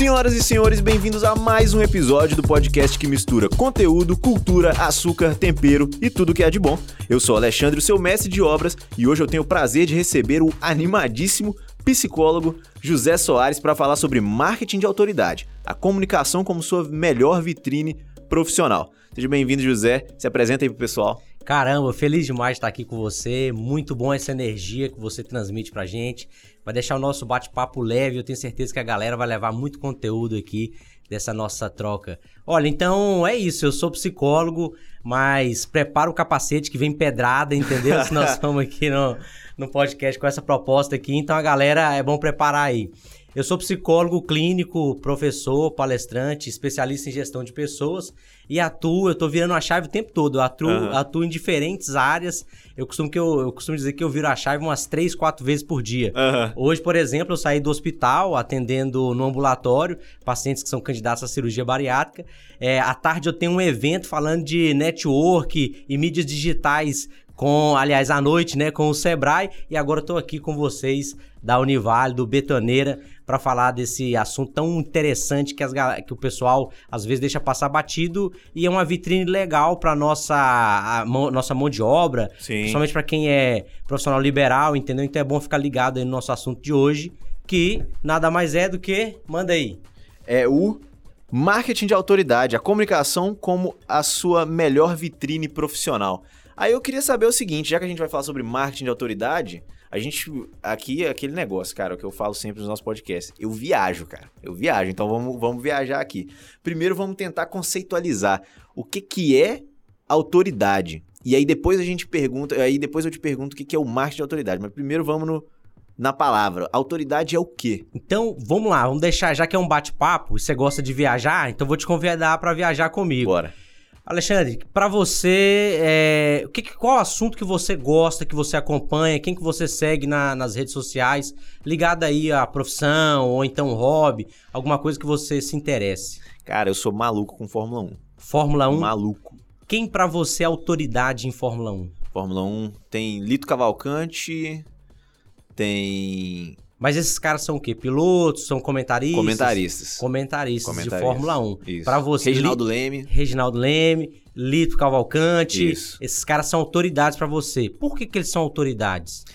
Senhoras e senhores, bem-vindos a mais um episódio do podcast que mistura conteúdo, cultura, açúcar, tempero e tudo que é de bom. Eu sou Alexandre, seu mestre de obras, e hoje eu tenho o prazer de receber o animadíssimo psicólogo José Soares para falar sobre marketing de autoridade, a comunicação como sua melhor vitrine profissional. Seja bem-vindo, José. Se apresenta aí pro pessoal. Caramba, feliz demais de estar aqui com você. Muito bom essa energia que você transmite pra gente. Vai deixar o nosso bate-papo leve. Eu tenho certeza que a galera vai levar muito conteúdo aqui dessa nossa troca. Olha, então é isso. Eu sou psicólogo, mas prepara o capacete que vem pedrada, entendeu? Se nós estamos aqui no, no podcast com essa proposta aqui. Então a galera é bom preparar aí. Eu sou psicólogo clínico, professor, palestrante, especialista em gestão de pessoas e atuo, eu tô virando a chave o tempo todo. Eu atuo, uhum. atuo em diferentes áreas. Eu costumo, que eu, eu, costumo dizer que eu viro a chave umas três, quatro vezes por dia. Uhum. Hoje, por exemplo, eu saí do hospital atendendo no ambulatório pacientes que são candidatos à cirurgia bariátrica. É, à tarde eu tenho um evento falando de network e mídias digitais com, aliás, à noite, né, com o Sebrae, e agora estou aqui com vocês da Univale, do Betoneira, para falar desse assunto tão interessante que, as, que o pessoal às vezes deixa passar batido e é uma vitrine legal para nossa a, nossa mão de obra, Sim. principalmente para quem é profissional liberal, entendeu? Então é bom ficar ligado aí no nosso assunto de hoje, que nada mais é do que, manda aí. É o marketing de autoridade, a comunicação como a sua melhor vitrine profissional. Aí eu queria saber o seguinte, já que a gente vai falar sobre marketing de autoridade, a gente. Aqui é aquele negócio, cara, que eu falo sempre nos nossos podcasts. Eu viajo, cara. Eu viajo. Então vamos, vamos viajar aqui. Primeiro vamos tentar conceitualizar o que, que é autoridade. E aí depois a gente pergunta. Aí depois eu te pergunto o que, que é o marketing de autoridade. Mas primeiro vamos no, na palavra. Autoridade é o quê? Então, vamos lá, vamos deixar, já que é um bate-papo e você gosta de viajar, então vou te convidar para viajar comigo. Bora. Alexandre, para você, é, que, qual assunto que você gosta, que você acompanha, quem que você segue na, nas redes sociais, ligado aí à profissão ou então hobby, alguma coisa que você se interesse? Cara, eu sou maluco com Fórmula 1. Fórmula 1? Maluco. Quem para você é autoridade em Fórmula 1? Fórmula 1 tem Lito Cavalcante, tem mas esses caras são o quê? Pilotos? São comentaristas? Comentaristas. Comentaristas, comentaristas. de Fórmula 1. Para você. Reginaldo Leme. Reginaldo Leme, Lito Cavalcante. Isso. Esses caras são autoridades para você. Por que, que eles são autoridades?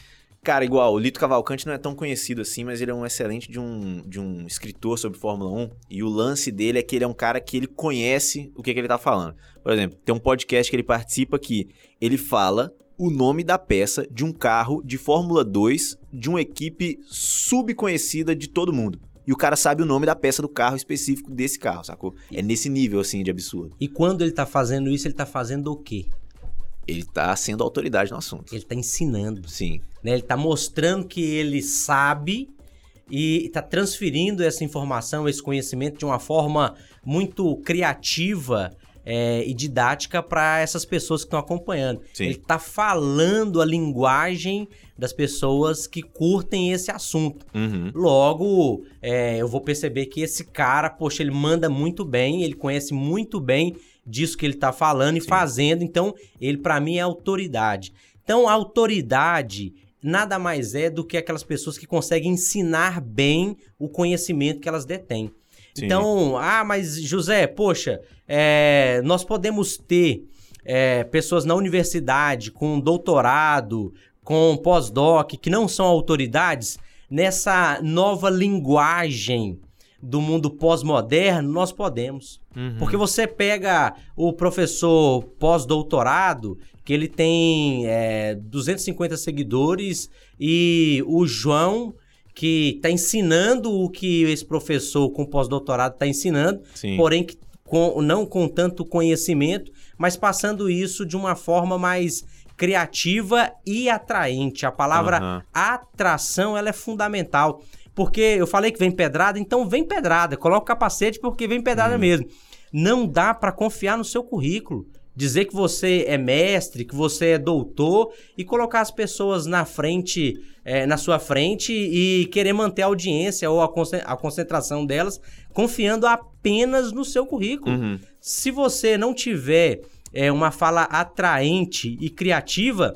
Cara, igual, o Lito Cavalcante não é tão conhecido assim, mas ele é um excelente de um, de um escritor sobre Fórmula 1. E o lance dele é que ele é um cara que ele conhece o que, que ele tá falando. Por exemplo, tem um podcast que ele participa que ele fala o nome da peça de um carro de Fórmula 2 de uma equipe subconhecida de todo mundo. E o cara sabe o nome da peça do carro específico desse carro, sacou? É nesse nível, assim, de absurdo. E quando ele tá fazendo isso, ele tá fazendo o quê? Ele tá sendo autoridade no assunto. Ele tá ensinando. Sim. Né? Ele tá mostrando que ele sabe e tá transferindo essa informação, esse conhecimento de uma forma muito criativa é, e didática para essas pessoas que estão acompanhando. Sim. Ele está falando a linguagem das pessoas que curtem esse assunto. Uhum. Logo, é, eu vou perceber que esse cara, poxa, ele manda muito bem, ele conhece muito bem disso que ele está falando e Sim. fazendo, então ele para mim é autoridade. Então, a autoridade nada mais é do que aquelas pessoas que conseguem ensinar bem o conhecimento que elas detêm. Sim. Então, ah, mas José, poxa, é, nós podemos ter é, pessoas na universidade com doutorado, com pós-doc, que não são autoridades nessa nova linguagem do mundo pós-moderno, nós podemos. Uhum. Porque você pega o professor pós-doutorado, que ele tem é, 250 seguidores, e o João que está ensinando o que esse professor com pós-doutorado está ensinando, Sim. porém que, com, não com tanto conhecimento, mas passando isso de uma forma mais criativa e atraente. A palavra uhum. atração ela é fundamental. Porque eu falei que vem pedrada, então vem pedrada. Coloca o capacete porque vem pedrada uhum. mesmo. Não dá para confiar no seu currículo dizer que você é mestre, que você é doutor e colocar as pessoas na frente, é, na sua frente e querer manter a audiência ou a concentração delas confiando apenas no seu currículo. Uhum. Se você não tiver é, uma fala atraente e criativa,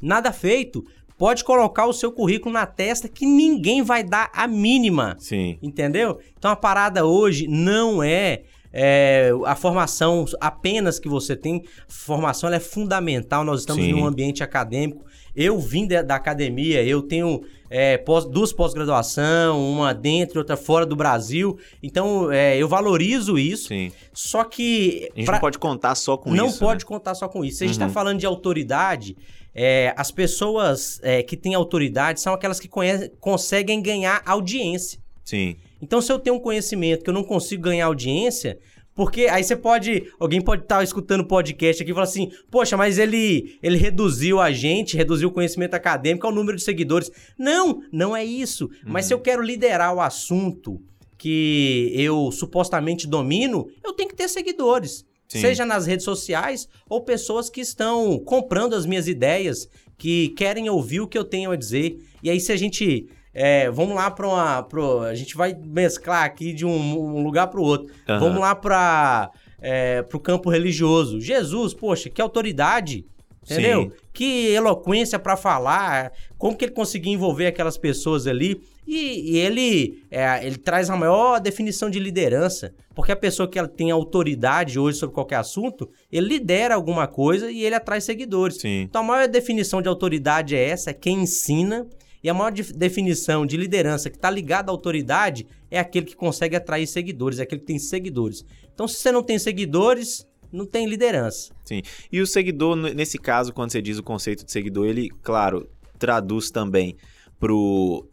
nada feito pode colocar o seu currículo na testa que ninguém vai dar a mínima. Sim. Entendeu? Então a parada hoje não é é, a formação apenas que você tem, formação é fundamental. Nós estamos Sim. em um ambiente acadêmico. Eu vim da, da academia, eu tenho é, pós, duas pós-graduação, uma dentro e outra fora do Brasil. Então é, eu valorizo isso. Sim. Só que A gente pra- não pode contar só com não isso. pode né? contar só com isso. Se a gente Uhum. está falando de autoridade, é, as pessoas é, que têm autoridade são aquelas que conseguem ganhar audiência. Sim. Então, se eu tenho um conhecimento que eu não consigo ganhar audiência, porque aí você pode. Alguém pode estar escutando o podcast aqui e falar assim: Poxa, mas ele, ele reduziu a gente, reduziu o conhecimento acadêmico ao número de seguidores. Não, não é isso. Mas se eu quero liderar o assunto que eu supostamente domino, eu tenho que ter seguidores. Sim. Seja nas redes sociais ou pessoas que estão comprando as minhas ideias, que querem ouvir o que eu tenho a dizer. E aí, se a gente. É, vamos lá para uma. Pro, a gente vai mesclar aqui de um, um lugar para o outro. Aham. Vamos lá para é, o campo religioso. Jesus, poxa, que autoridade. Entendeu? Sim. Que eloquência para falar. Como que ele conseguia envolver aquelas pessoas ali? E, e ele, é, ele traz a maior definição de liderança. Porque a pessoa que ela tem autoridade hoje sobre qualquer assunto, ele lidera alguma coisa e ele atrai seguidores. Sim. Então a maior definição de autoridade é essa, é quem ensina. E a maior def- definição de liderança que está ligada à autoridade é aquele que consegue atrair seguidores, é aquele que tem seguidores. Então, se você não tem seguidores, não tem liderança. Sim. E o seguidor, nesse caso, quando você diz o conceito de seguidor, ele, claro, traduz também pro,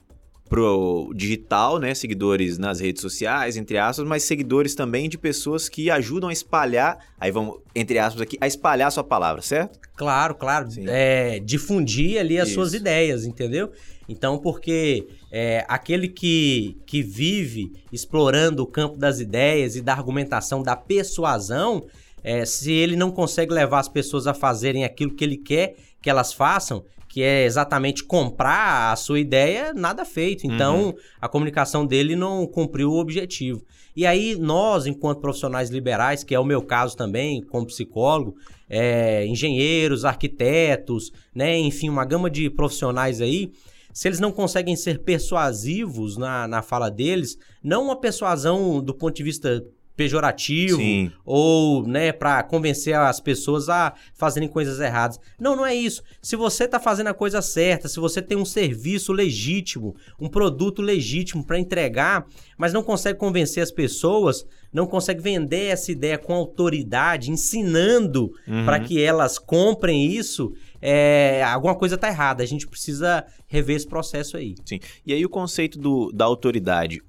pro digital, né? Seguidores nas redes sociais, entre aspas, mas seguidores também de pessoas que ajudam a espalhar, aí vamos, entre aspas aqui, a espalhar a sua palavra, certo? Claro, claro. É, difundir ali as Isso. suas ideias, entendeu? Então, porque é, aquele que, que vive explorando o campo das ideias e da argumentação, da persuasão, é, se ele não consegue levar as pessoas a fazerem aquilo que ele quer que elas façam, que é exatamente comprar a sua ideia, nada feito. Então, a comunicação dele não cumpriu o objetivo. E aí, nós, enquanto profissionais liberais, que é o meu caso também, como psicólogo, é, engenheiros, arquitetos, né, enfim, uma gama de profissionais aí, se eles não conseguem ser persuasivos na, na fala deles, não uma persuasão do ponto de vista pejorativo Sim. ou, né, para convencer as pessoas a fazerem coisas erradas. Não, não é isso. Se você tá fazendo a coisa certa, se você tem um serviço legítimo, um produto legítimo para entregar, mas não consegue convencer as pessoas, não consegue vender essa ideia com autoridade, ensinando Uhum. para que elas comprem isso, é, alguma coisa tá errada. A gente precisa rever esse processo aí. Sim. E aí o conceito do, da autoridade,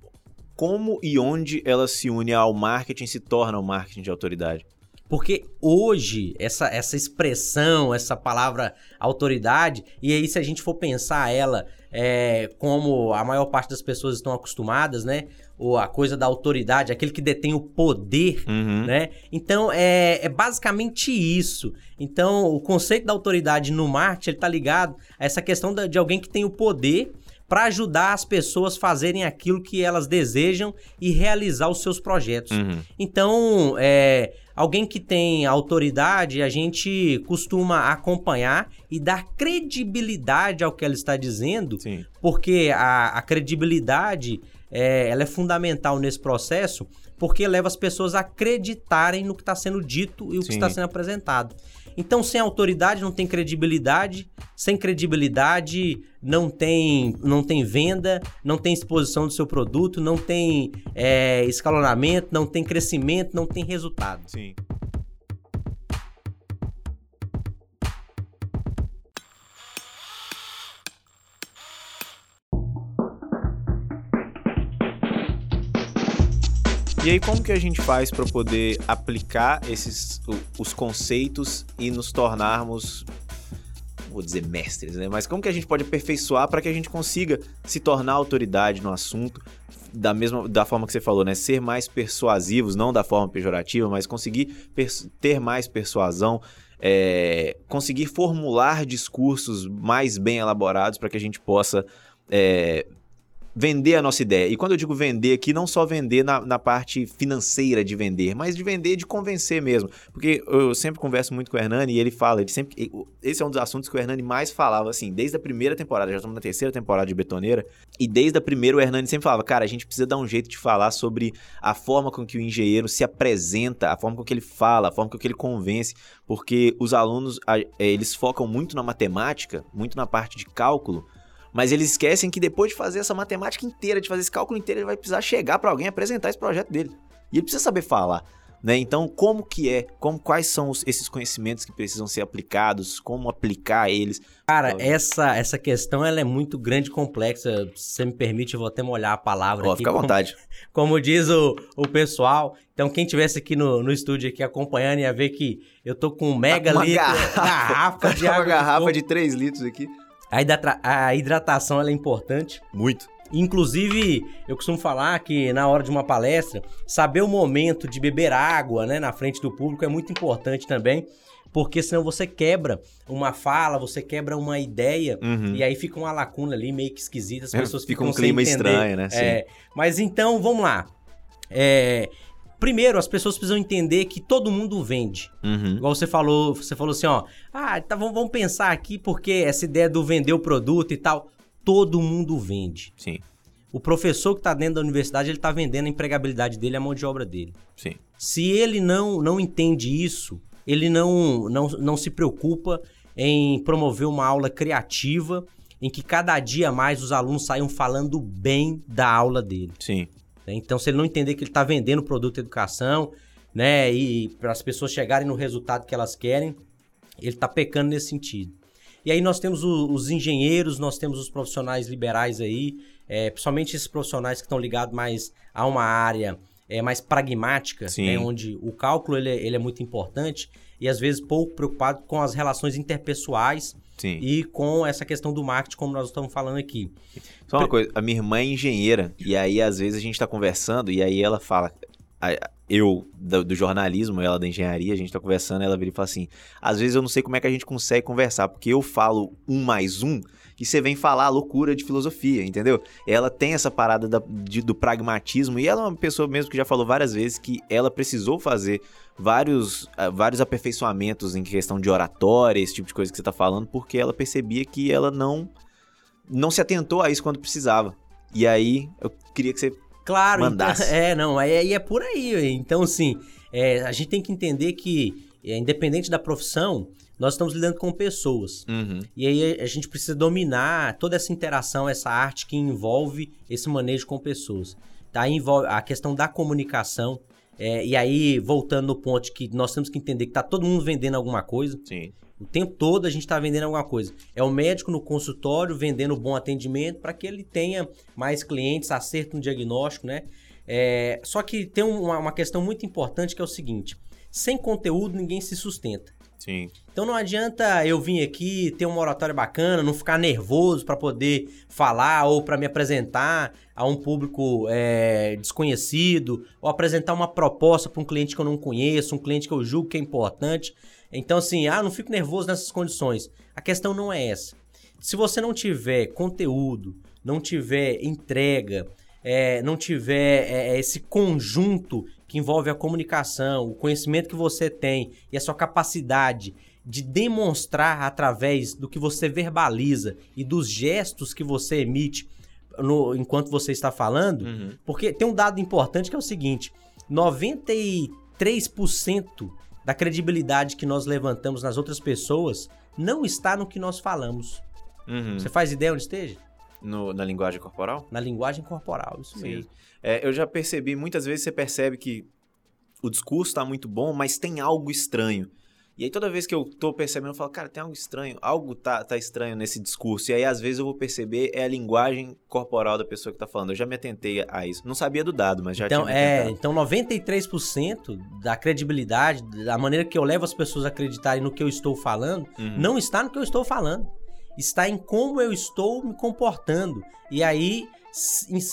como e onde ela se une ao marketing, se torna o marketing de autoridade? Porque hoje, essa, essa expressão, essa palavra autoridade, e aí se a gente for pensar ela é, como a maior parte das pessoas estão acostumadas, né? Ou a coisa da autoridade, aquele que detém o poder, Uhum. né? Então, é, é basicamente isso. Então, o conceito da autoridade no marketing, ele tá ligado a essa questão da- de alguém que tem o poder para ajudar as pessoas a fazerem aquilo que elas desejam e realizar os seus projetos. Uhum. Então, é, alguém que tem autoridade, a gente costuma acompanhar e dar credibilidade ao que ela está dizendo, Sim. porque a, a credibilidade é, ela é fundamental nesse processo, porque leva as pessoas a acreditarem no que está sendo dito e o que Sim. está sendo apresentado. Então, sem autoridade não tem credibilidade, sem credibilidade não tem, não tem venda, não tem exposição do seu produto, não tem é, escalonamento, não tem crescimento, não tem resultado. Sim. E aí, como que a gente faz para poder aplicar esses os conceitos e nos tornarmos, vou dizer mestres, né? Mas como que a gente pode aperfeiçoar para que a gente consiga se tornar autoridade no assunto da mesma da forma que você falou, né? Ser mais persuasivos, não da forma pejorativa, mas conseguir ter mais persuasão, é, conseguir formular discursos mais bem elaborados para que a gente possa é, vender a nossa ideia. E quando eu digo vender aqui, não só vender na, na parte financeira de vender, mas de vender de convencer mesmo. Porque eu sempre converso muito com o Hernani e ele fala, ele sempre. Esse é um dos assuntos que o Hernani mais falava, assim, desde a primeira temporada, já estamos na terceira temporada de Betoneira, e desde a primeira o Hernani sempre falava, cara, a gente precisa dar um jeito de falar sobre a forma com que o engenheiro se apresenta, a forma com que ele fala, a forma com que ele convence, porque os alunos, eles focam muito na matemática, muito na parte de cálculo, mas eles esquecem que depois de fazer essa matemática inteira, de fazer esse cálculo inteiro, ele vai precisar chegar para alguém apresentar esse projeto dele. E ele precisa saber falar. Né? Então, como que é? Como, quais são os, esses conhecimentos que precisam ser aplicados? Como aplicar eles? Cara, essa, essa questão ela é muito grande e complexa. Se você me permite, eu vou até molhar a palavra oh, aqui. Fica à vontade. Como, diz o, o pessoal. Então, quem tivesse aqui no, no estúdio aqui acompanhando ia ver que eu tô com um mega uma litro, garrafa, garrafa de uma água. garrafa de 3 litros aqui. A, a hidratação é importante. Muito. Inclusive, eu costumo falar que na hora de uma palestra, saber o momento de beber água né, na frente do público é muito importante também, porque senão você quebra uma fala, você quebra uma ideia, uhum. e aí fica uma lacuna ali meio que esquisita, as pessoas fica ficam um clima sem entender. estranho, né? É, mas então, vamos lá. É, Primeiro, as pessoas precisam entender que todo mundo vende. Uhum. Igual você falou, você falou assim, ó. Ah, tá, vamos, vamos pensar aqui porque essa ideia do vender o produto e tal. Todo mundo vende. Sim. O professor que está dentro da universidade, ele está vendendo a empregabilidade dele, a mão de obra dele. Sim. Se ele não, não entende isso, ele não, não, não se preocupa em promover uma aula criativa em que cada dia mais os alunos saiam falando bem da aula dele. Sim. Né? Então, se ele não entender que ele está vendendo produto de educação, né, e para as pessoas chegarem no resultado que elas querem, ele está pecando nesse sentido. E aí nós temos o, os engenheiros, nós temos os profissionais liberais aí, é, principalmente esses profissionais que estão ligados mais a uma área é, mais pragmática, né, onde o cálculo ele, é, ele é muito importante e às vezes pouco preocupado com as relações interpessoais Sim. e com essa questão do marketing, como nós estamos falando aqui. Só uma coisa, a minha irmã é engenheira, e aí às vezes a gente tá conversando, e aí ela fala. Eu, do, do jornalismo, ela da engenharia, a gente tá conversando, ela vira e fala assim: às vezes eu não sei como é que a gente consegue conversar, porque eu falo um mais um, e você vem falar loucura de filosofia, entendeu? Ela tem essa parada da, de, do pragmatismo, e ela é uma pessoa mesmo que já falou várias vezes que ela precisou fazer vários, uh, vários aperfeiçoamentos em questão de oratória, esse tipo de coisa que você tá falando, porque ela percebia que ela não não se atentou a isso quando precisava. E aí, eu queria que você claro, mandasse. Então, é, não, aí é, é, por aí. Então, assim, é, a gente tem que entender que, é, independente da profissão, nós estamos lidando com pessoas. Uhum. E aí a gente precisa dominar toda essa interação, essa arte que envolve esse manejo com pessoas. Tá? Envolve a questão da comunicação. É, e aí, voltando no ponto que nós temos que entender que está todo mundo vendendo alguma coisa. Sim. O tempo todo a gente está vendendo alguma coisa. É o médico no consultório vendendo bom atendimento para que ele tenha mais clientes, acerto no diagnóstico, né? É, só que tem uma, uma questão muito importante que é o seguinte: sem conteúdo ninguém se sustenta. Sim. Então não adianta eu vir aqui ter uma oratória bacana, não ficar nervoso para poder falar ou para me apresentar a um público é, desconhecido ou apresentar uma proposta para um cliente que eu não conheço, um cliente que eu julgo que é importante. Então, assim, ah, não fico nervoso nessas condições. A questão não é essa. Se você não tiver conteúdo, não tiver entrega, é, não tiver é, é, esse conjunto que envolve a comunicação, o conhecimento que você tem e a sua capacidade de demonstrar através do que você verbaliza e dos gestos que você emite no, enquanto você está falando, uhum. porque tem um dado importante que é o seguinte: 93% da credibilidade que nós levantamos nas outras pessoas não está no que nós falamos. Uhum. Você faz ideia onde esteja? No, na linguagem corporal? Na linguagem corporal, isso Sim. mesmo. É, eu já percebi, muitas vezes você percebe que o discurso está muito bom, mas tem algo estranho. E aí toda vez que eu tô percebendo, eu falo, cara, tem algo estranho, algo tá, tá estranho nesse discurso. E aí às vezes eu vou perceber é a linguagem corporal da pessoa que tá falando. Eu já me atentei a isso. Não sabia do dado, mas já então, tinha é, Então 93% da credibilidade, da maneira que eu levo as pessoas a acreditarem no que eu estou falando, uhum. não está no que eu estou falando. Está em como eu estou me comportando. E aí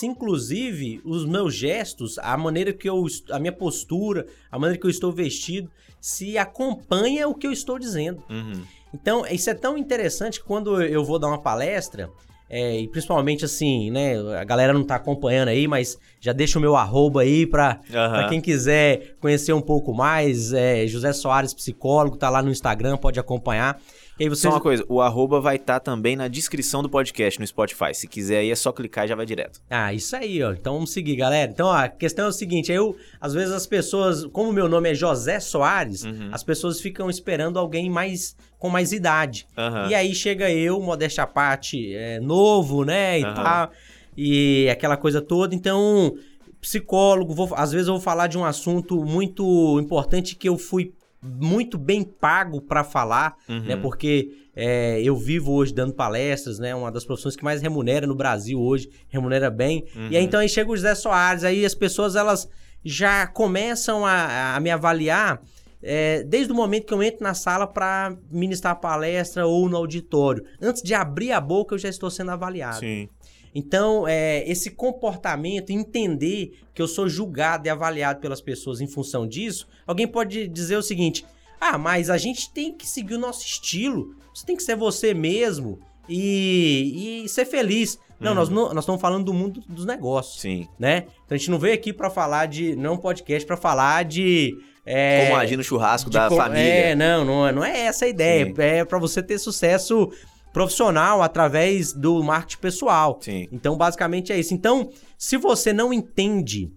inclusive os meus gestos, a maneira que eu, a minha postura, a maneira que eu estou vestido, se acompanha o que eu estou dizendo. Uhum. Então, isso é tão interessante que quando eu vou dar uma palestra, é, e principalmente assim, né? A galera não tá acompanhando aí, mas já deixa o meu arroba aí pra, Aham. pra quem quiser conhecer um pouco mais. É, José Soares, psicólogo, tá lá no Instagram, pode acompanhar. E aí Só vocês. uma coisa, o arroba vai estar também na descrição do podcast no Spotify. Se quiser aí é só clicar e já vai direto. Ah, isso aí, ó. Então vamos seguir, galera. Então, ó, a questão é o seguinte: eu, às vezes as pessoas, como meu nome é José Soares, Uhum. as pessoas ficam esperando alguém mais com mais idade. Aham. E aí chega eu, modéstia à parte, é, novo, né, e Aham. tal, e aquela coisa toda. Então, psicólogo, vou- às vezes eu vou falar de um assunto muito importante que eu fui muito bem pago pra falar, Uhum. né, porque é, eu vivo hoje dando palestras, né, uma das profissões que mais remunera no Brasil hoje, remunera bem. Uhum. E aí então aí chega o José Soares, aí as pessoas elas já começam a, a me avaliar é, desde o momento que eu entro na sala para ministrar palestra ou no auditório. Antes de abrir a boca, eu já estou sendo avaliado. Sim. Então, é, esse comportamento, entender que eu sou julgado e avaliado pelas pessoas em função disso, alguém pode dizer o seguinte: ah, mas a gente tem que seguir o nosso estilo, você tem que ser você mesmo e, e ser feliz. Não, Uhum. nós não, nós estamos falando do mundo dos negócios, Sim. né? Então a gente não veio aqui para falar de. Não é um podcast para falar de. é, Como agir no churrasco da co- família. É, não, não, é- não é essa a ideia. Sim. É para você ter sucesso profissional através do marketing pessoal. Sim. Então, basicamente é isso. Então, se você não entende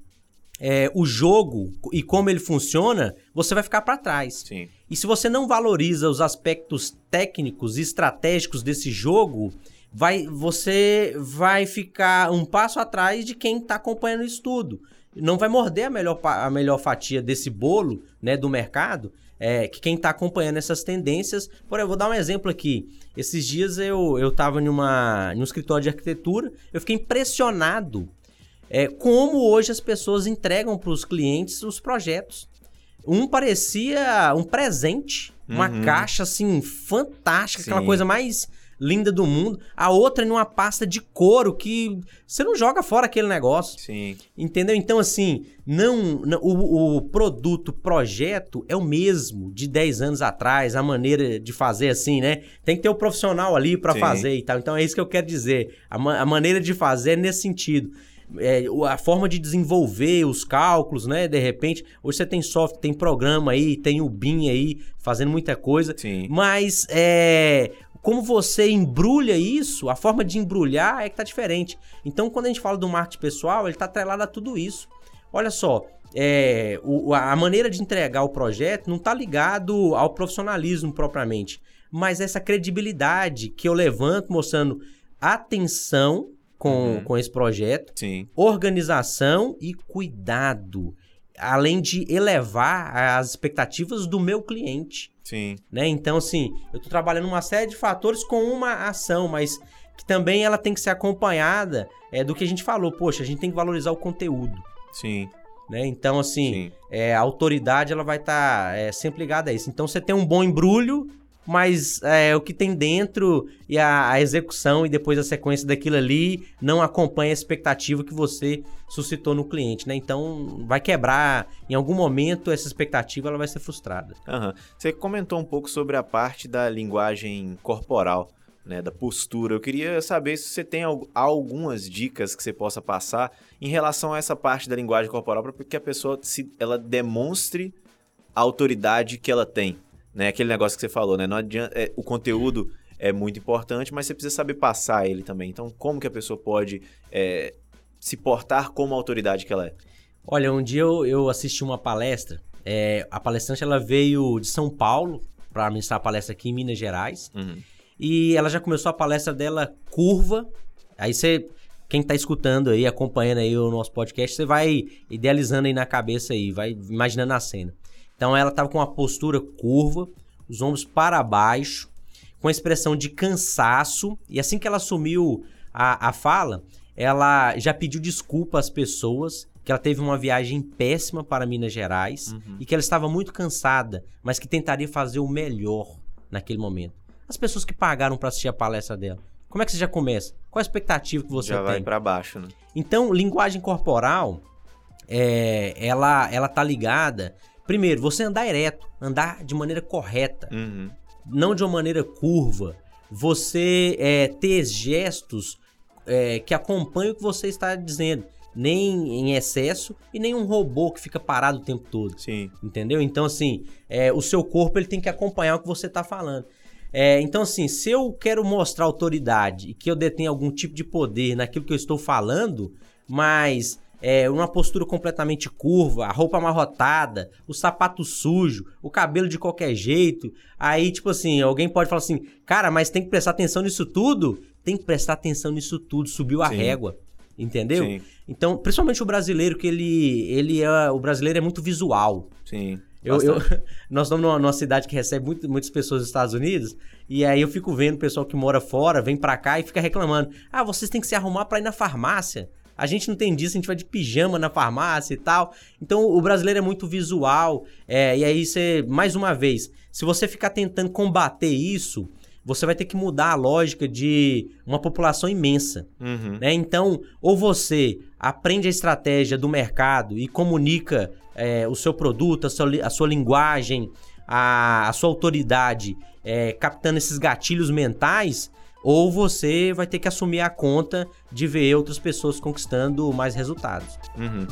é, o jogo e como ele funciona, você vai ficar para trás. Sim. E se você não valoriza os aspectos técnicos e estratégicos desse jogo, vai, você vai ficar um passo atrás de quem está acompanhando isso tudo. Não vai morder a melhor, a melhor fatia desse bolo né, do mercado, é, que quem está acompanhando essas tendências. Por exemplo, vou dar um exemplo aqui. Esses dias eu eu estava numa num escritório de arquitetura, eu fiquei impressionado é, como hoje as pessoas entregam para os clientes os projetos. Um parecia um presente, uma Uhum. caixa assim fantástica, aquela Sim. coisa mais linda do mundo. A outra numa pasta de couro que você não joga fora aquele negócio. Sim. Entendeu? Então, assim, não, não- o, o produto, projeto é o mesmo de 10 anos atrás, a maneira de fazer assim, né? Tem que ter o profissional ali para fazer e tal. Então, é isso que eu quero dizer. A, ma- a maneira de fazer é nesse sentido. É, a forma de desenvolver os cálculos, né? De repente, hoje você tem software, tem programa aí, tem o BIM aí, fazendo muita coisa. Sim. Mas é, como você embrulha isso, a forma de embrulhar é que tá diferente. Então, quando a gente fala do marketing pessoal, ele tá atrelado a tudo isso. Olha só, é, o- a maneira de entregar o projeto não tá ligado ao profissionalismo propriamente, mas essa credibilidade que eu levanto mostrando atenção com, Uhum. com esse projeto, Sim. organização e cuidado, além de elevar as expectativas do meu cliente Sim. né? Então, assim, eu tô trabalhando uma série de fatores com uma ação, mas que também ela tem que ser acompanhada é, do que a gente falou. Poxa, a gente tem que valorizar o conteúdo, Sim. né? Então, assim, Sim. é, a autoridade ela vai estar sempre ligada a isso. Então, você tem um bom embrulho, mas é, o que tem dentro e a, a execução e depois a sequência daquilo ali não acompanha a expectativa que você suscitou no cliente, né? Então, vai quebrar, em algum momento, essa expectativa ela vai ser frustrada. Aham. Você comentou um pouco sobre a parte da linguagem corporal, né, da postura. Eu queria saber se você tem al- algumas dicas que você possa passar em relação a essa parte da linguagem corporal para que a pessoa se, ela demonstre a autoridade que ela tem, né? Aquele negócio que você falou, né? Não adianta, é, o conteúdo é muito importante, mas você precisa saber passar ele também. Então, como que a pessoa pode é, se portar como a autoridade que ela é? Olha, um dia eu, eu assisti uma palestra. é, a palestrante ela veio de São Paulo para ministrar a palestra aqui em Minas Gerais. Uhum. E ela já começou a palestra dela curva. Aí você, quem tá escutando aí, acompanhando aí o nosso podcast, você vai idealizando aí na cabeça aí, vai imaginando a cena. Então ela tava com uma postura curva, os ombros para baixo, com a expressão de cansaço. E assim que ela assumiu a, a fala, ela já pediu desculpa às pessoas que ela teve uma viagem péssima para Minas Gerais Uhum. e que ela estava muito cansada, mas que tentaria fazer o melhor naquele momento. As pessoas que pagaram para assistir a palestra dela, como é que você já começa? Qual a expectativa que você Já vai tem? para baixo, né? Então, linguagem corporal, é, ela, ela tá ligada. Primeiro, você andar ereto, andar de maneira correta, Uhum. não de uma maneira curva. Você é, ter gestos é, que acompanhe o que você está dizendo. Nem em excesso e nem um robô que fica parado o tempo todo. Sim. Entendeu? Então, assim, é, o seu corpo ele tem que acompanhar o que você está falando. É, então, assim, se eu quero mostrar autoridade e que eu detenho algum tipo de poder naquilo que eu estou falando, mas é, uma postura completamente curva, a roupa amarrotada, o sapato sujo, o cabelo de qualquer jeito. Aí, tipo assim, alguém pode falar assim, cara, mas tem que prestar atenção nisso tudo? Tem que prestar atenção nisso tudo, subiu a Sim. régua. Entendeu? Sim. Então, principalmente o brasileiro, que ele, ele é. O brasileiro é muito visual. Sim. Eu, eu, nós estamos numa, numa, cidade que recebe muito, muitas pessoas dos Estados Unidos, e aí eu fico vendo o pessoal que mora fora, vem pra cá e fica reclamando. Ah, vocês têm que se arrumar para ir na farmácia. A gente não tem disso, a gente vai de pijama na farmácia e tal. Então o brasileiro é muito visual. É, e aí você, mais uma vez, se você ficar tentando combater isso, você vai ter que mudar a lógica de uma população imensa. Uhum. Né? Então, ou você aprende a estratégia do mercado e comunica é, o seu produto, a sua, a sua linguagem, a, a, sua autoridade, é, captando esses gatilhos mentais, ou você vai ter que assumir a conta de ver outras pessoas conquistando mais resultados. Uhum.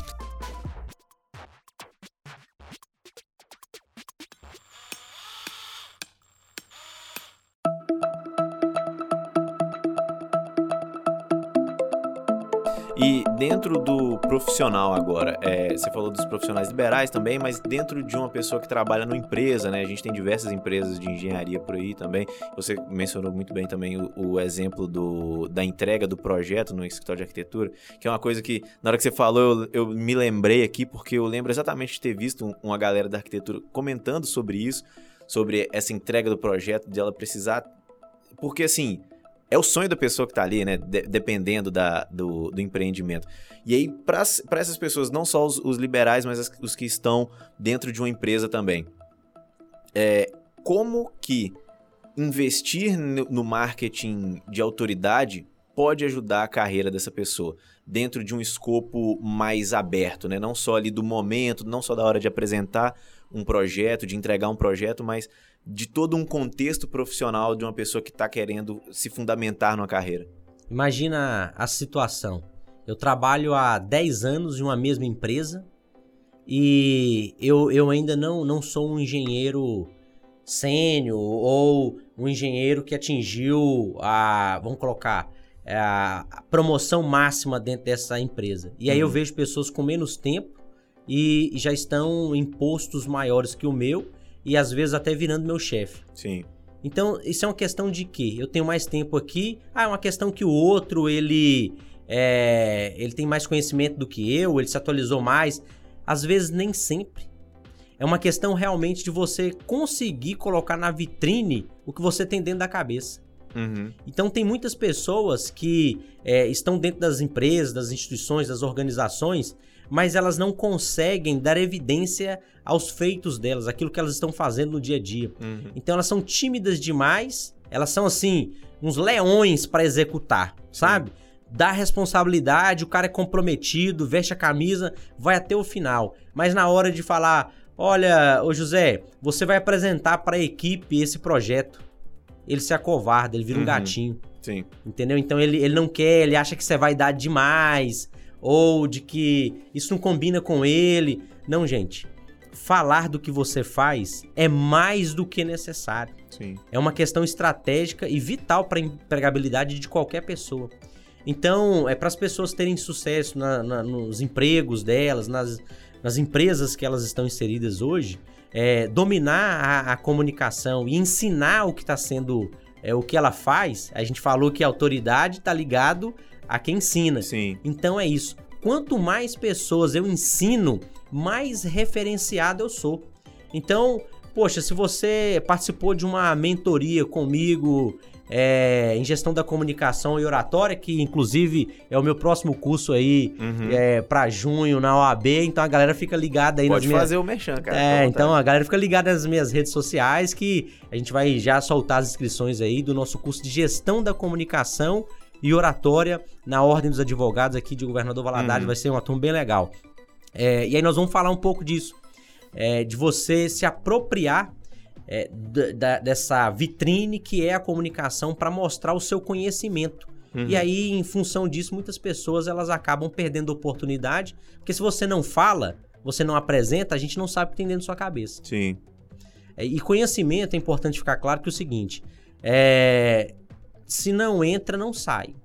Dentro do profissional agora, é, você falou dos profissionais liberais também, mas dentro de uma pessoa que trabalha numa empresa, né? A gente tem diversas empresas de engenharia por aí também. Você mencionou muito bem também o, o exemplo do, da entrega do projeto no escritório de arquitetura, que é uma coisa que, na hora que você falou, eu, eu me lembrei aqui, porque eu lembro exatamente de ter visto uma galera da arquitetura comentando sobre isso, sobre essa entrega do projeto, de ela precisar. Porque assim é o sonho da pessoa que está ali, né? De, dependendo da, do, do, empreendimento. E aí, para essas pessoas, não só os, os liberais, mas as, os que estão dentro de uma empresa também, é, como que investir no, no marketing de autoridade pode ajudar a carreira dessa pessoa dentro de um escopo mais aberto, né? Não só ali do momento, não só da hora de apresentar um projeto, de entregar um projeto, mas de todo um contexto profissional de uma pessoa que está querendo se fundamentar numa carreira. Imagina a situação. Eu trabalho há 10 anos em uma mesma empresa e eu, eu ainda não, não sou um engenheiro sênior ou um engenheiro que atingiu a, vamos colocar, a promoção máxima dentro dessa empresa. E aí uhum. eu vejo pessoas com menos tempo e já estão em postos maiores que o meu e às vezes até virando meu chefe. Sim. Então, isso é uma questão de que eu tenho mais tempo aqui, ah, é uma questão que o outro, ele é, ele tem mais conhecimento do que eu, ele se atualizou mais. Às vezes, nem sempre. É uma questão realmente de você conseguir colocar na vitrine o que você tem dentro da cabeça. Uhum. Então, tem muitas pessoas que é, estão dentro das empresas, das instituições, das organizações mas elas não conseguem dar evidência aos feitos delas, aquilo que elas estão fazendo no dia a dia. Uhum. Então elas são tímidas demais, elas são assim, uns leões para executar, sabe? Dá responsabilidade, o cara é comprometido, veste a camisa, vai até o final. Mas na hora de falar, olha, ô José, você vai apresentar para a equipe esse projeto. Ele se acovarda, ele vira uhum. um gatinho. Sim. Entendeu? Então ele, ele não quer, ele acha que você vai dar demais ou de que isso não combina com ele. Não, gente. Falar do que você faz é mais do que necessário. Sim. É uma questão estratégica e vital para a empregabilidade de qualquer pessoa. Então, é para as pessoas terem sucesso na, na, nos empregos delas, nas, nas empresas que elas estão inseridas hoje, é, dominar a, a, comunicação e ensinar o que está sendo, é, o que ela faz. A gente falou que a autoridade está ligado a quem ensina. Sim. Então é isso. Quanto mais pessoas eu ensino, mais referenciado eu sou. Então, poxa, se você participou de uma mentoria comigo é, em gestão da comunicação e oratória, que inclusive é o meu próximo curso aí uhum. é, para junho na OAB, então a galera fica ligada aí Pode nas fazer minhas... o merchan, cara. É, então a galera fica ligada nas minhas redes sociais que a gente vai já soltar as inscrições aí do nosso curso de gestão da comunicação e oratória na Ordem dos Advogados aqui de Governador Valadares. Uhum. Vai ser uma turma bem legal. É, e aí nós vamos falar um pouco disso. É, de você se apropriar é, dessa vitrine que é a comunicação para mostrar o seu conhecimento. Uhum. E aí, em função disso, muitas pessoas elas acabam perdendo oportunidade, porque se você não fala, você não apresenta, a gente não sabe o que tem dentro da sua cabeça. Sim. É, e conhecimento é importante ficar claro que é o seguinte: é, se não entra, não sai.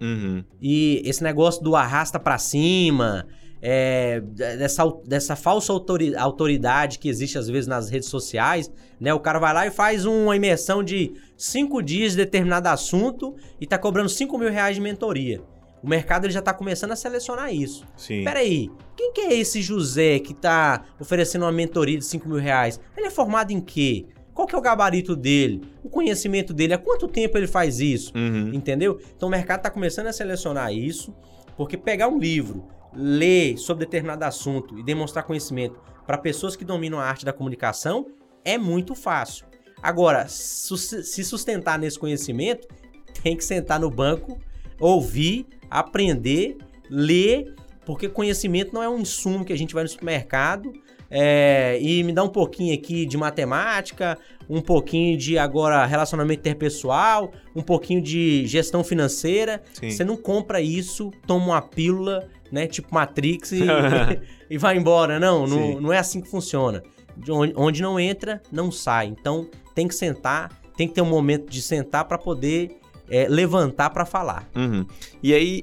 Uhum. E esse negócio do arrasta para cima, é, dessa, dessa falsa autoridade que existe às vezes nas redes sociais, né? O cara vai lá e faz uma imersão de cinco dias de determinado assunto e tá cobrando cinco mil reais de mentoria. O mercado ele já tá começando a selecionar isso. Sim. Peraí, quem que é esse José que tá oferecendo uma mentoria de cinco mil reais? Ele é formado em quê? Qual que é o gabarito dele? O conhecimento dele? Há quanto tempo ele faz isso? Uhum. Entendeu? Então o mercado está começando a selecionar isso, porque pegar um livro, ler sobre determinado assunto e demonstrar conhecimento para pessoas que dominam a arte da comunicação é muito fácil. Agora, se sustentar nesse conhecimento, tem que sentar no banco, ouvir, aprender, ler, porque conhecimento não é um insumo que a gente vai no supermercado é, e me dá um pouquinho aqui de matemática, um pouquinho de agora relacionamento interpessoal, um pouquinho de gestão financeira. Sim. Você não compra isso, toma uma pílula, né? Tipo Matrix e, e vai embora. Não, não, não, é assim que funciona. Onde, onde não entra, não sai. Então tem que sentar, tem que ter um momento de sentar para poder é, levantar para falar. Uhum. E aí,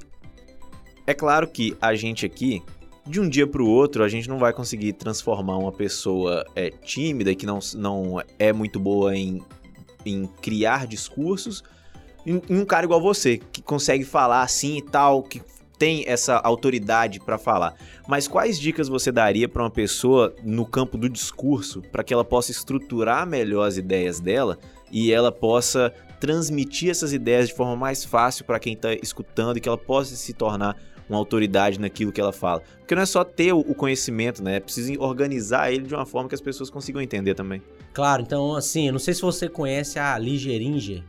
é claro que a gente aqui de um dia para o outro, a gente não vai conseguir transformar uma pessoa é, tímida, que não, não é muito boa em, em criar discursos, em, em um cara igual você, que consegue falar assim e tal, que tem essa autoridade para falar. Mas quais dicas você daria para uma pessoa no campo do discurso para que ela possa estruturar melhor as ideias dela e ela possa transmitir essas ideias de forma mais fácil para quem está escutando e que ela possa se tornar uma autoridade naquilo que ela fala. Porque não é só ter o conhecimento, né? É preciso organizar ele de uma forma que as pessoas consigam entender também. Claro, então assim, eu não sei se você conhece a Ligeringer.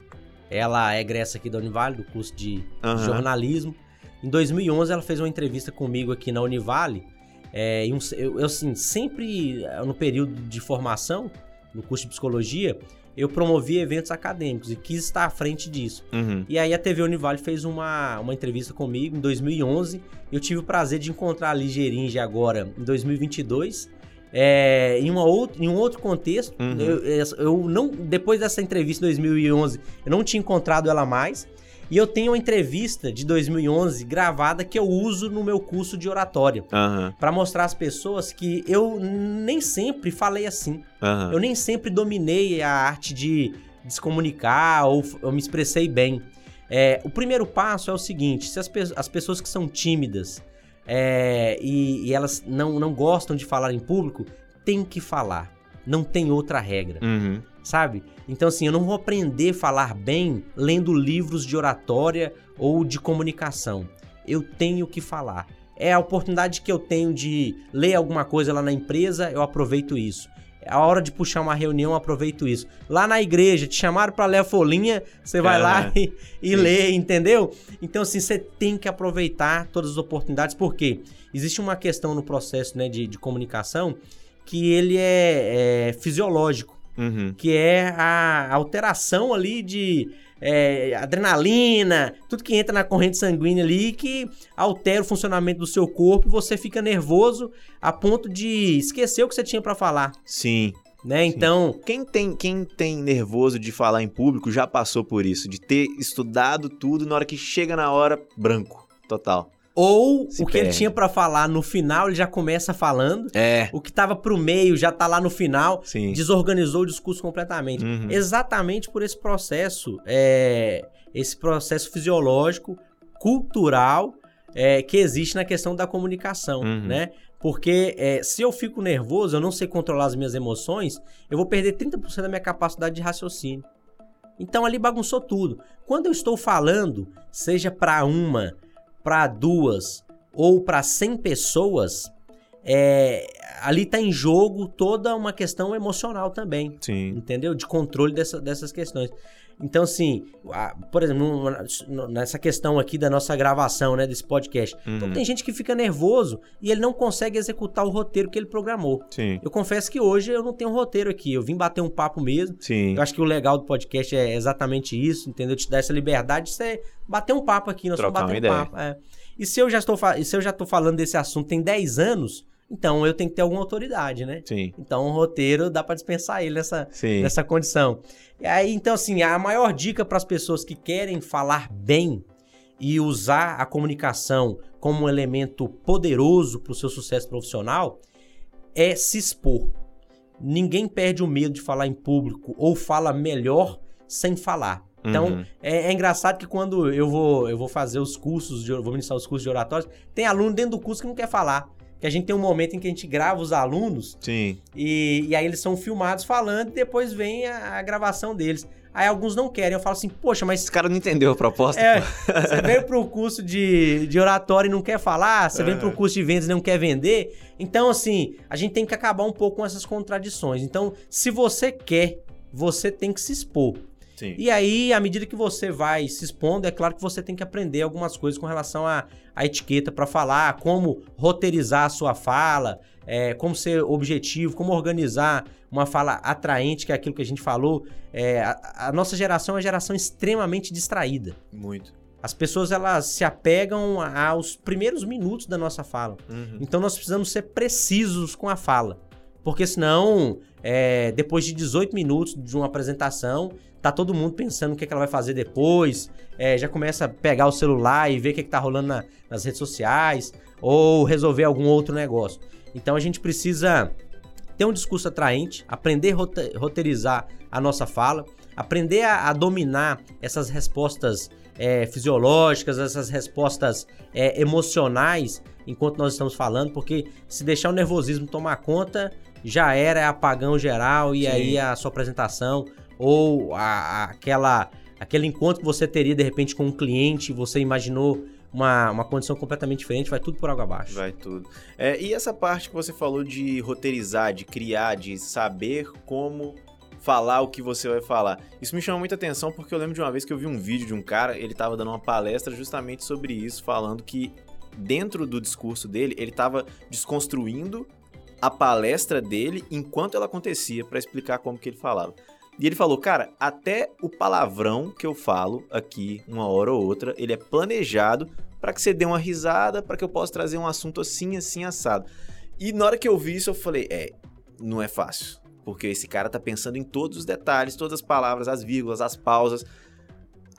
Ela é egressa aqui da Univale, do curso de uhum. jornalismo. Em 2011 ela fez uma entrevista comigo aqui na Univale. É, eu, eu, assim, sempre no período de formação, no curso de psicologia, eu promovi eventos acadêmicos e quis estar à frente disso. Uhum. E aí a TV Univale fez uma, uma entrevista comigo em 2011. Eu tive o prazer de encontrar a Ligeringe agora em 2022. É, em, uma outro, em um outro contexto, uhum. eu, eu não depois dessa entrevista em 2011, eu não tinha encontrado ela mais. E eu tenho uma entrevista de 2011 gravada que eu uso no meu curso de oratória. Uhum. para mostrar às pessoas que eu nem sempre falei assim. Uhum. Eu nem sempre dominei a arte de, de se comunicar ou eu me expressei bem. É, o primeiro passo é o seguinte: se as, pe as pessoas que são tímidas é, e, e, elas não, não gostam de falar em público, tem que falar. Não tem outra regra. Uhum sabe? Então, assim, eu não vou aprender a falar bem lendo livros de oratória ou de comunicação. Eu tenho que falar. É a oportunidade que eu tenho de ler alguma coisa lá na empresa, eu aproveito isso. É a hora de puxar uma reunião, eu aproveito isso. Lá na igreja, te chamaram para ler a folhinha, você vai lá e, e lê, entendeu? Então, assim, você tem que aproveitar todas as oportunidades, porque existe uma questão no processo né, de, de comunicação que ele é, é fisiológico uhum. que é a alteração ali de é, adrenalina, tudo que entra na corrente sanguínea ali que altera o funcionamento do seu corpo e você fica nervoso a ponto de esquecer o que você tinha para falar. Sim. Né? Então, quem tem quem tem nervoso de falar em público já passou por isso, de ter estudado tudo na hora que chega na hora branco, total. Ou Se o que perde. ele tinha para falar no final, ele já começa falando. É. O que tava pro meio já tá lá no final. Sim. Desorganizou o discurso completamente. Uhum. Exatamente por esse processo, é, esse processo fisiológico, cultural, é, que existe na questão da comunicação, uhum. né? Porque é, se eu fico nervoso, eu não sei controlar as minhas emoções, eu vou perder 30% da minha capacidade de raciocínio. Então ali bagunçou tudo. Quando eu estou falando, seja para uma para duas ou para 100 pessoas, é, ali tá em jogo toda uma questão emocional também. Sim. Entendeu? De controle dessa, dessas questões. Então, assim, a, por exemplo, nessa questão aqui da nossa gravação, né, desse podcast. Então, Uhum. Então, tem gente que fica nervoso e ele não consegue executar o roteiro que ele programou. Sim. Eu confesso que hoje eu não tenho roteiro aqui. Eu vim bater um papo mesmo. Sim. Eu acho que o legal do podcast é exatamente isso, entendeu? Te dar essa liberdade de você bater um papo aqui, nós Trocar vamos uma um ideia. papo. é. E se eu já estou e se eu já estou falando desse assunto tem 10 anos, então eu tenho que ter alguma autoridade, né? Sim. Então o roteiro dá para dispensar ele nessa, Sim. nessa condição. E aí, então, assim, a maior dica para as pessoas que querem falar bem e usar a comunicação como um elemento poderoso para o seu sucesso profissional é se expor. Ninguém perde o medo de falar em público ou fala melhor sem falar. Então, Uhum. é, é engraçado que quando eu vou, eu vou fazer os cursos, de, vou ministrar os cursos de oratórios, tem aluno dentro do curso que não quer falar. Que a gente tem um momento em que a gente grava os alunos Sim. e, e aí eles são filmados falando e depois vem a, a gravação deles. Aí alguns não querem. Eu falo assim, poxa, mas Esse cara não entendeu a proposta. é, você veio pro curso de, de oratório e não quer falar, você É. pro curso de vendas e não quer vender. Então, assim, a gente tem que acabar um pouco com essas contradições. Então, se você quer, você tem que se expor. Sim. E aí, à medida que você vai se expondo, é claro que você tem que aprender algumas coisas com relação à, à etiqueta para falar, como roteirizar a sua fala, é, como ser objetivo, como organizar uma fala atraente, que é aquilo que a gente falou. É, a, a nossa geração é uma geração extremamente distraída. Muito. As pessoas elas se apegam aos primeiros minutos da nossa fala. Uhum. Então nós precisamos ser precisos com a fala. Porque senão, é, depois de 18 minutos de uma apresentação, tá todo mundo pensando o que, é que ela vai fazer depois. é, já começa a pegar o celular e ver o que, é que tá rolando na- nas redes sociais. Ou resolver algum outro negócio. Então a gente precisa ter um discurso atraente, aprender a rote- roteirizar a nossa fala, aprender a, a dominar essas respostas é, fisiológicas, essas respostas é, emocionais enquanto nós estamos falando, porque se deixar o nervosismo tomar conta, já era apagão geral e Sim. aí a sua apresentação ou a- aquela aquele encontro que você teria de repente com um cliente, você imaginou uma, uma condição completamente diferente, vai tudo por água abaixo. Vai tudo. É, e essa parte que você falou de roteirizar, de criar, de saber como falar o que você vai falar. Isso me chama muita atenção porque eu lembro de uma vez que eu vi um vídeo de um cara, ele tava dando uma palestra justamente sobre isso, falando que dentro do discurso dele, ele tava desconstruindo a palestra dele enquanto ela acontecia para explicar como que ele falava. E ele falou, cara, até o palavrão que eu falo aqui, uma hora ou outra, ele é planejado para que você dê uma risada, para que eu possa trazer um assunto assim, assim, assado. E na hora que eu vi isso, eu falei, é, não é fácil. Porque esse cara tá pensando em todos os detalhes, todas as palavras, as vírgulas, as pausas,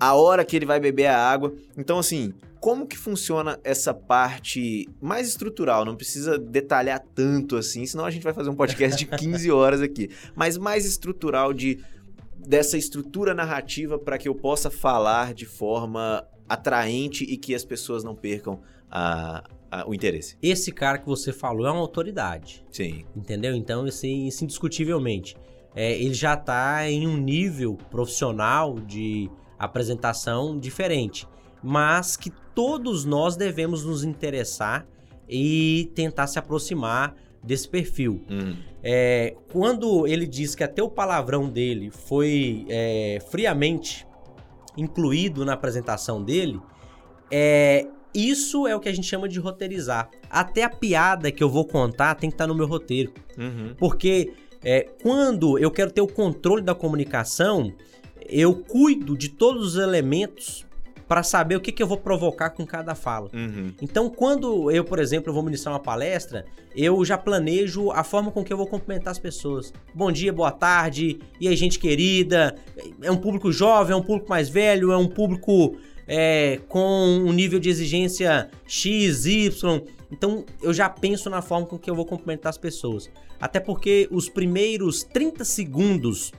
a hora que ele vai beber a água. Então, assim, como que funciona essa parte mais estrutural? Não precisa detalhar tanto assim, senão a gente vai fazer um podcast de 15 horas aqui. Mas mais estrutural de dessa estrutura narrativa para que eu possa falar de forma atraente e que as pessoas não percam a- a- o interesse. Esse cara que você falou é uma autoridade. Sim. Entendeu? Então, isso, isso indiscutivelmente. É, ele já está em um nível profissional de apresentação diferente. Mas que todos nós devemos nos interessar e tentar se aproximar desse perfil. Uhum. É, quando ele diz que até o palavrão dele foi é, friamente incluído na apresentação dele, é, isso é o que a gente chama de roteirizar. Até a piada que eu vou contar tem que estar no meu roteiro. Uhum. Porque é, quando eu quero ter o controle da comunicação, eu cuido de todos os elementos para saber o que, que eu vou provocar com cada fala. Uhum. Então, quando eu, por exemplo, vou ministrar uma palestra, eu já planejo a forma com que eu vou cumprimentar as pessoas. Bom dia, boa tarde, e aí, gente querida. É um público jovem, é um público mais velho, é um público é, com um nível de exigência X, Y. Então, eu já penso na forma com que eu vou cumprimentar as pessoas. Até porque os primeiros 30 segundos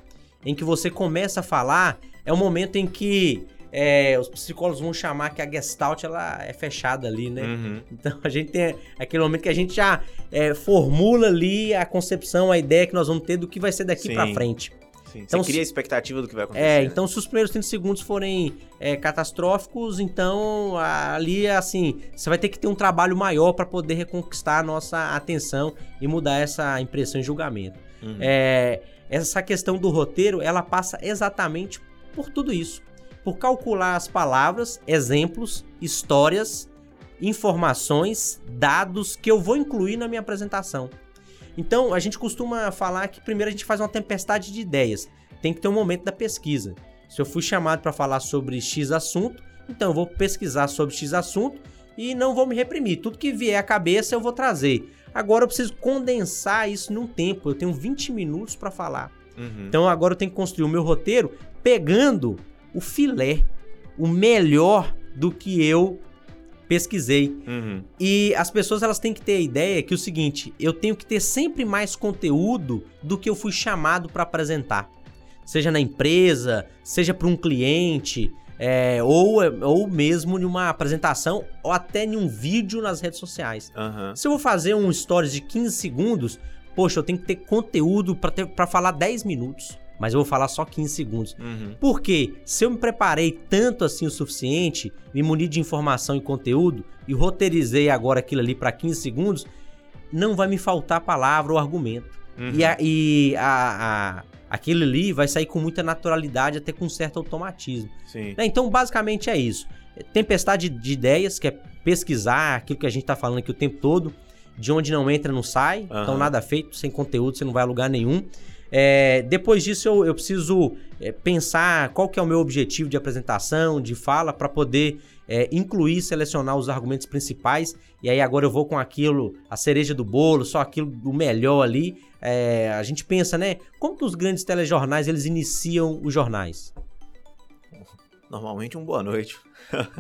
em que você começa a falar é o momento em que é, os psicólogos vão chamar que a gestalt ela é fechada ali, né? Uhum. Então a gente tem aquele momento que a gente já é, formula ali a concepção, a ideia que nós vamos ter do que vai ser daqui pra frente. Sim. Então, Você cria a expectativa do que vai acontecer. É, então se os primeiros 30 segundos forem é, catastróficos, então ali, assim, você vai ter que ter um trabalho maior para poder reconquistar a nossa atenção e mudar essa impressão e julgamento. Uhum. É, essa questão do roteiro, ela passa exatamente por tudo isso. Por calcular as palavras, exemplos, histórias, informações, dados que eu vou incluir na minha apresentação. Então, a gente costuma falar que primeiro a gente faz uma tempestade de ideias. Tem que ter um momento da pesquisa. Se eu fui chamado para falar sobre X assunto, então eu vou pesquisar sobre X assunto e não vou me reprimir. Tudo que vier à cabeça eu vou trazer. Agora eu preciso condensar isso num tempo. Eu tenho 20 minutos para falar. Uhum. Então agora eu tenho que construir o meu roteiro pegando o filé, o melhor do que eu pesquisei. Uhum. E as pessoas elas têm que ter a ideia que é o seguinte, eu tenho que ter sempre mais conteúdo do que eu fui chamado para apresentar. Seja na empresa, seja para um cliente, é, ou, ou mesmo em uma apresentação, ou até em um vídeo nas redes sociais. Aham. Se eu vou fazer um stories de 15 segundos, poxa, eu tenho que ter conteúdo para falar 10 minutos. Mas eu vou falar só 15 segundos. Uhum. Porque se eu me preparei tanto assim o suficiente, me muni de informação e conteúdo e roteirizei agora aquilo ali para 15 segundos, não vai me faltar palavra ou argumento. Uhum. E, a, e a, a- aquilo ali vai sair com muita naturalidade, até com certo automatismo. Né? Então, basicamente é isso. Tempestade de ideias, que é pesquisar aquilo que a gente tá falando aqui o tempo todo. De onde não entra, não sai. Aham. Então, nada feito, sem conteúdo, você não vai a lugar nenhum. É, depois disso, eu, eu preciso é, pensar qual que é o meu objetivo de apresentação, de fala, para poder é, incluir, selecionar os argumentos principais. E aí agora eu vou com aquilo, a cereja do bolo, só aquilo do melhor ali. É, a gente pensa, né? Como que os grandes telejornais, eles iniciam os jornais? Normalmente um boa noite.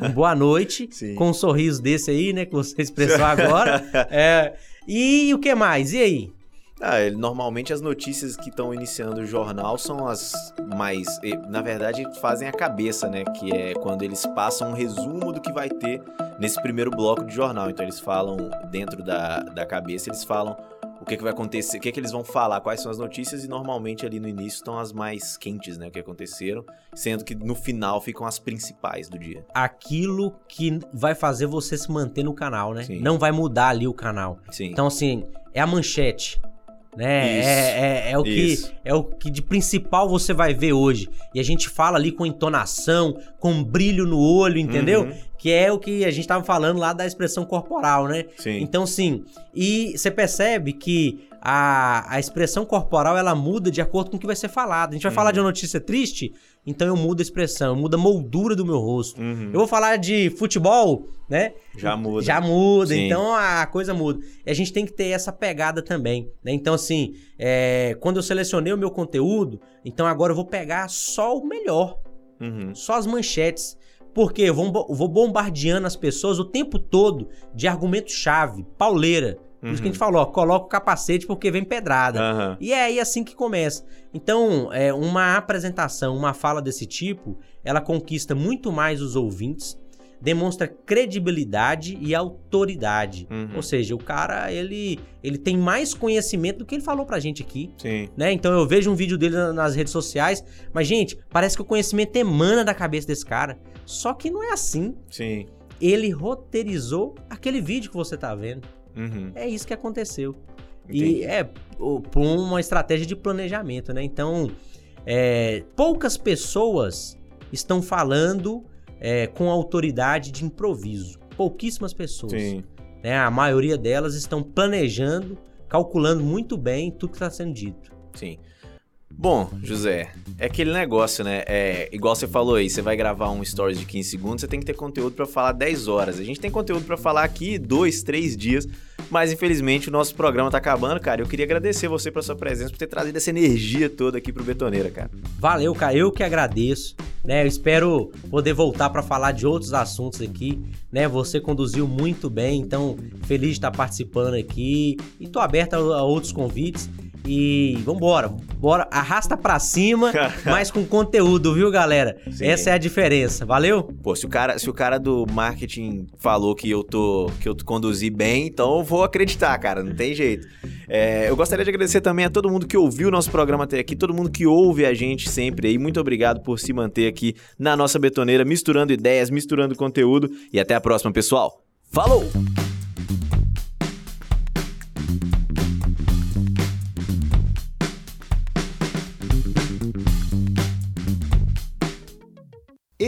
Um boa noite, com um sorriso desse aí, né, que você expressou agora. É, e o que mais? E aí? Ah, ele- normalmente as notícias que estão iniciando o jornal são as mais. Na verdade, fazem a cabeça, né? Que é quando eles passam um resumo do que vai ter nesse primeiro bloco de jornal. Então eles falam, dentro da, da cabeça, eles falam o que, que vai acontecer, o que, que eles vão falar, quais são as notícias, e normalmente ali no início estão as mais quentes, né? O que aconteceram, sendo que no final ficam as principais do dia. Aquilo que vai fazer você se manter no canal, né? Sim. Não vai mudar ali o canal. Sim. Então, assim, é a manchete. Né? Isso. É, é, é o que, Isso. é o que de principal você vai ver hoje. E a gente fala ali com entonação, com brilho no olho, entendeu? Uhum. Que é o que a gente tava falando lá da expressão corporal, né? Sim. Então, sim, e você percebe que a, a expressão corporal ela muda de acordo com o que vai ser falado. A gente vai Uhum. falar de uma notícia triste, então eu mudo a expressão, eu mudo a moldura do meu rosto. Uhum. Eu vou falar de futebol, né? Já muda. Já muda, Sim. então a coisa muda. E a gente tem que ter essa pegada também, né? Então, assim, é, quando eu selecionei o meu conteúdo, então agora eu vou pegar só o melhor Uhum. só as manchetes. Porque eu vou, eu vou bombardeando as pessoas o tempo todo de argumento-chave, pauleira. Por isso que a gente falou, ó, coloca o capacete porque vem pedrada. Aham. E é aí assim que começa. Então, é, uma apresentação, uma fala desse tipo, ela conquista muito mais os ouvintes, demonstra credibilidade e autoridade. Uhum. Ou seja, o cara, ele, ele tem mais conhecimento do que ele falou pra gente aqui Sim. né? Então eu vejo um vídeo dele na- nas redes sociais, mas gente, parece que o conhecimento emana da cabeça desse cara. Só que não é assim. Sim. Ele roteirizou aquele vídeo que você tá vendo. Uhum. É isso que aconteceu. Entendi. E é por uma estratégia de planejamento, né? Então, é, poucas pessoas estão falando é, com autoridade de improviso. Pouquíssimas pessoas. Sim. né? A maioria delas estão planejando, calculando muito bem tudo que está sendo dito. Sim. Bom, José, é aquele negócio, né? É, igual você falou aí, você vai gravar um stories de 15 segundos, você tem que ter conteúdo pra falar 10 horas. A gente tem conteúdo pra falar aqui 2, 3 dias, mas infelizmente o nosso programa tá acabando, cara. Eu queria agradecer você pela sua presença, por ter trazido essa energia toda aqui pro Betoneira, cara. Valeu, cara. Eu que agradeço. Né? Eu espero poder voltar para falar de outros assuntos aqui. Né? Você conduziu muito bem, então feliz de estar participando aqui. E tô aberto a, a outros convites. E vambora. Bora, arrasta pra cima, mas com conteúdo, viu, galera? Sim. Essa é a diferença. Valeu? Pô, se o cara, se o cara do marketing falou que eu tô que eu conduzi bem, então eu vou acreditar, cara, não tem jeito. É, eu gostaria de agradecer também a todo mundo que ouviu o nosso programa até aqui, todo mundo que ouve a gente sempre aí. Muito obrigado por se manter aqui na nossa betoneira, misturando ideias, misturando conteúdo e até a próxima, pessoal. Falou!